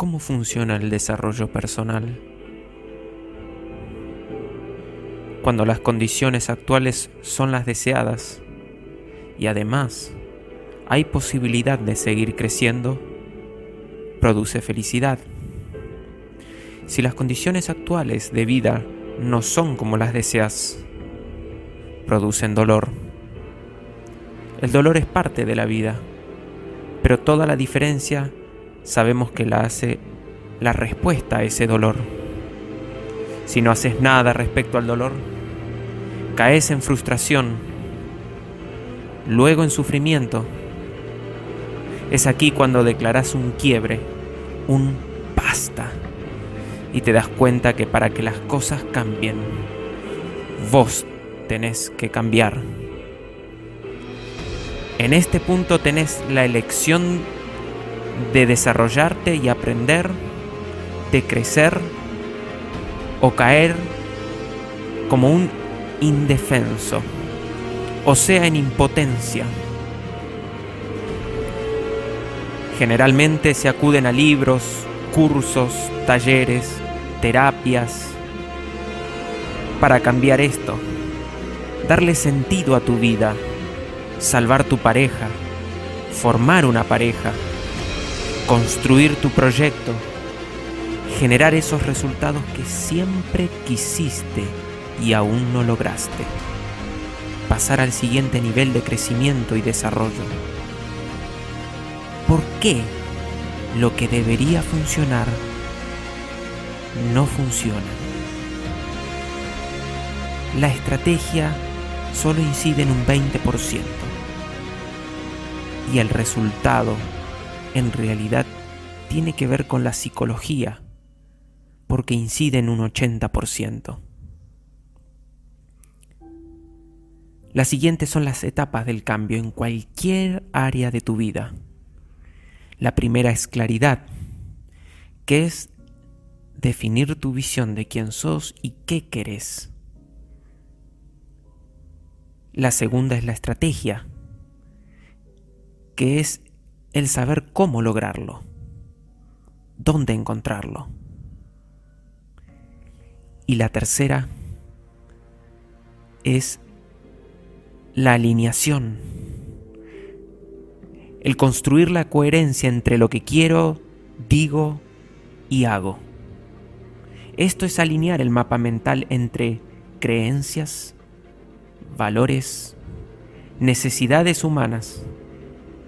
¿Cómo funciona el desarrollo personal? Cuando las condiciones actuales son las deseadas y además hay posibilidad de seguir creciendo, produce felicidad. Si las condiciones actuales de vida no son como las deseas, producen dolor. El dolor es parte de la vida, pero toda la diferencia sabemos que la hace la respuesta a ese dolor. Si no haces nada respecto al dolor, caes en frustración, luego en sufrimiento. Es aquí cuando declaras un quiebre, un basta, y te das cuenta que para que las cosas cambien, vos tenés que cambiar. En este punto tenés la elección de desarrollarte y aprender, de crecer o caer como un indefenso, o sea, en impotencia. Generalmente se acuden a libros, cursos, talleres, terapias, para cambiar esto, darle sentido a tu vida, salvar tu pareja, formar una pareja, construir tu proyecto, generar esos resultados que siempre quisiste y aún no lograste. Pasar al siguiente nivel de crecimiento y desarrollo. ¿Por qué lo que debería funcionar no funciona? La estrategia solo incide en un 20% y el resultado en realidad tiene que ver con la psicología porque incide en un 80%. Las siguientes son las etapas del cambio en cualquier área de tu vida. La primera es claridad, que es definir tu visión de quién sos y qué querés. La segunda es la estrategia, que es el saber cómo lograrlo, dónde encontrarlo. Y la tercera es la alineación, el construir la coherencia entre lo que quiero, digo y hago. Esto es alinear el mapa mental entre creencias, valores, necesidades humanas,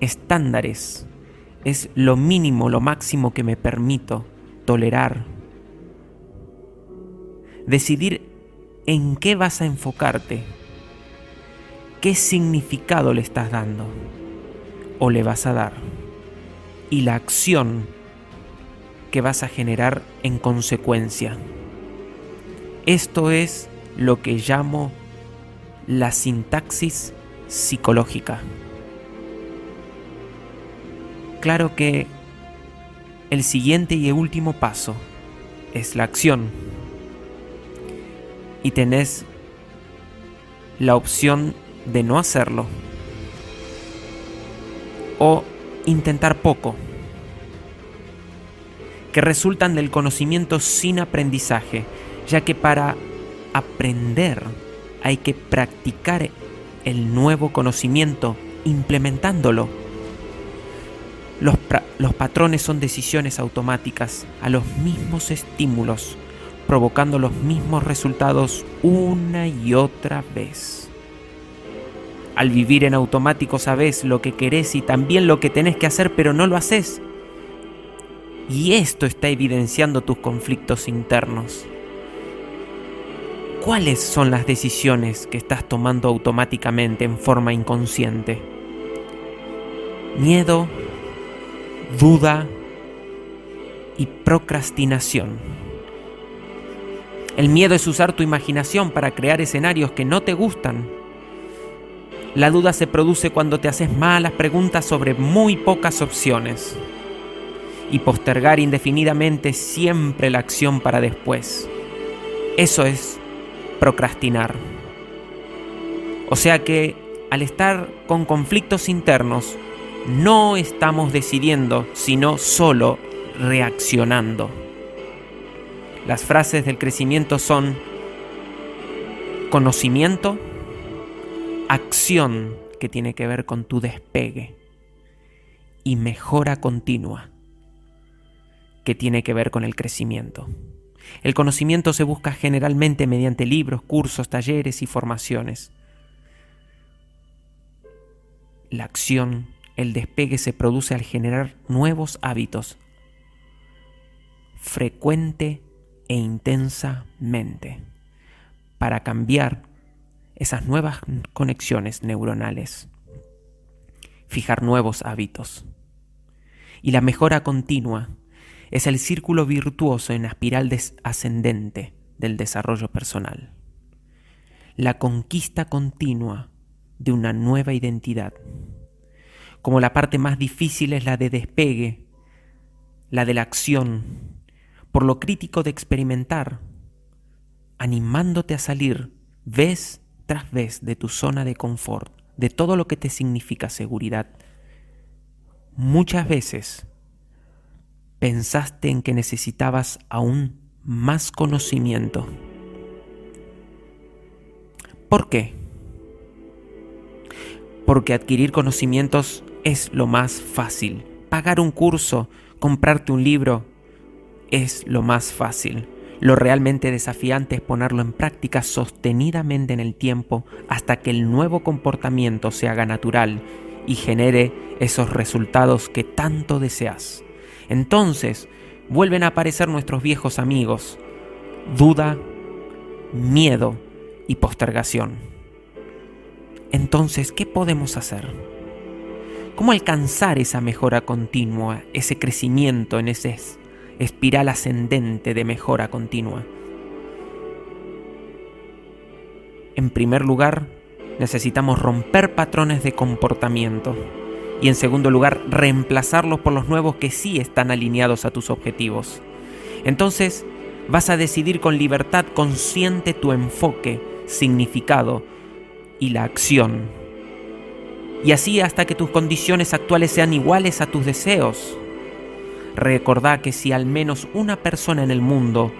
estándares. Es lo mínimo, lo máximo que me permito tolerar. Decidir en qué vas a enfocarte qué significado le estás dando o le vas a dar y la acción que vas a generar en consecuencia. Esto es lo que llamo la sintaxis psicológica. Claro que el siguiente y último paso es la acción. Y tenés la opción de no hacerlo o intentar poco, que resultan del conocimiento sin aprendizaje, ya que para aprender hay que practicar el nuevo conocimiento implementándolo. Los, patrones son decisiones automáticas a los mismos estímulos, provocando los mismos resultados una y otra vez. Al vivir en automático sabes lo que querés y también lo que tenés que hacer, pero no lo haces. Y esto está evidenciando tus conflictos internos. ¿Cuáles son las decisiones que estás tomando automáticamente en forma inconsciente? Miedo, duda y procrastinación. El miedo es usar tu imaginación para crear escenarios que no te gustan la duda se produce cuando te haces malas preguntas sobre muy pocas opciones y postergar indefinidamente siempre la acción para después. Eso es procrastinar. O sea que al estar con conflictos internos, no estamos decidiendo, sino solo reaccionando. Las frases del crecimiento son conocimiento, acción que tiene que ver con tu despegue y mejora continua que tiene que ver con el crecimiento. El conocimiento se busca generalmente mediante libros, cursos, talleres y formaciones. La acción, el despegue se produce al generar nuevos hábitos, frecuente e intensamente, para cambiar esas nuevas conexiones neuronales, fijar nuevos hábitos. Y la mejora continua es el círculo virtuoso en la espiral ascendente del desarrollo personal. La conquista continua de una nueva identidad. Como la parte más difícil es la de despegue, la de la acción, por lo crítico de experimentar, animándote a salir vez tras vez de tu zona de confort, de todo lo que te significa seguridad. Muchas veces pensaste en que necesitabas aún más conocimiento. ¿Por qué? Porque adquirir conocimientos es lo más fácil. Pagar un curso, comprarte un libro, es lo más fácil. Lo realmente desafiante es ponerlo en práctica sostenidamente en el tiempo hasta que el nuevo comportamiento se haga natural y genere esos resultados que tanto deseas. Entonces vuelven a aparecer nuestros viejos amigos, duda, miedo y postergación. Entonces, ¿qué podemos hacer? ¿Cómo alcanzar esa mejora continua, ese crecimiento en ese espiral ascendente de mejora continua? En primer lugar, necesitamos romper patrones de comportamiento y en segundo lugar reemplazarlos por los nuevos que sí están alineados a tus objetivos. Entonces vas a decidir con libertad consciente tu enfoque, significado y la acción. Y así hasta que tus condiciones actuales sean iguales a tus deseos. Recordá que si al menos una persona en el mundo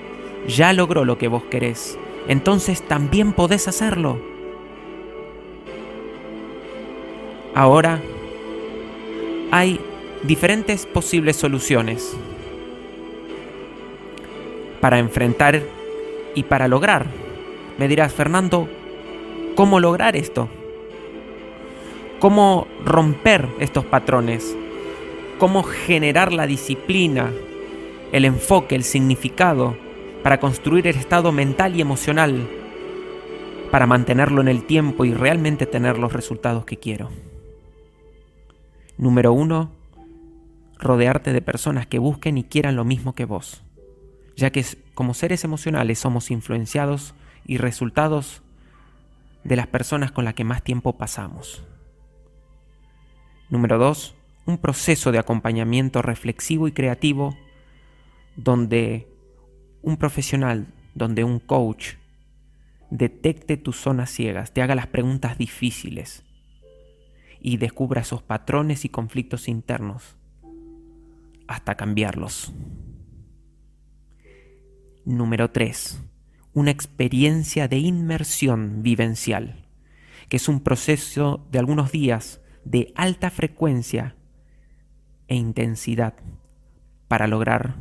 ya logró lo que vos querés, entonces también podés hacerlo. Ahora hay diferentes posibles soluciones para enfrentar y para lograr. Me dirás, Fernando, ¿cómo lograr esto? ¿Cómo romper estos patrones? ¿Cómo generar la disciplina, el enfoque, el significado para construir el estado mental y emocional para mantenerlo en el tiempo y realmente tener los resultados que quiero? Número uno, rodearte de personas que busquen y quieran lo mismo que vos, ya que como seres emocionales somos influenciados y resultados de las personas con las que más tiempo pasamos. Número dos, un proceso de acompañamiento reflexivo y creativo donde un profesional, donde un coach detecte tus zonas ciegas, te haga las preguntas difíciles, y descubra esos patrones y conflictos internos hasta cambiarlos. Número 3. Una experiencia de inmersión vivencial, que es un proceso de algunos días de alta frecuencia e intensidad para lograr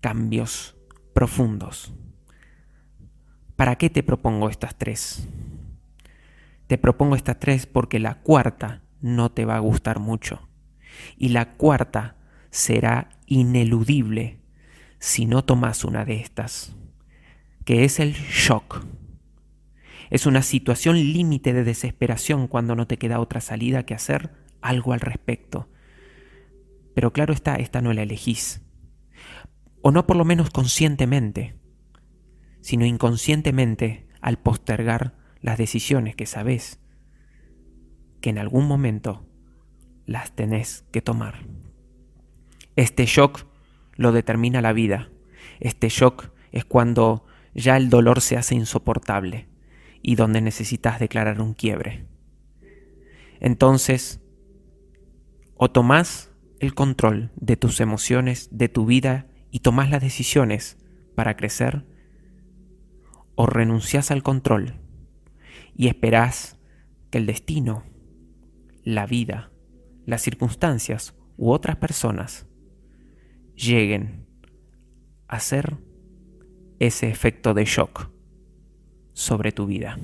cambios profundos. ¿Para qué te propongo estas tres? Te propongo estas tres porque la cuarta no te va a gustar mucho. Y la cuarta será ineludible si no tomas una de estas, que es el shock. Es una situación límite de desesperación cuando no te queda otra salida que hacer algo al respecto. Pero claro está, esta no la elegís. O no por lo menos conscientemente, sino inconscientemente al postergar las decisiones que sabes que en algún momento las tenés que tomar. Este shock lo determina la vida. Este shock es cuando ya el dolor se hace insoportable y donde necesitas declarar un quiebre. Entonces, o tomás el control de tus emociones, de tu vida y tomas las decisiones para crecer? ¿O renuncias al control y esperás que el destino, la vida, las circunstancias u otras personas lleguen a ser ese efecto de shock sobre tu vida?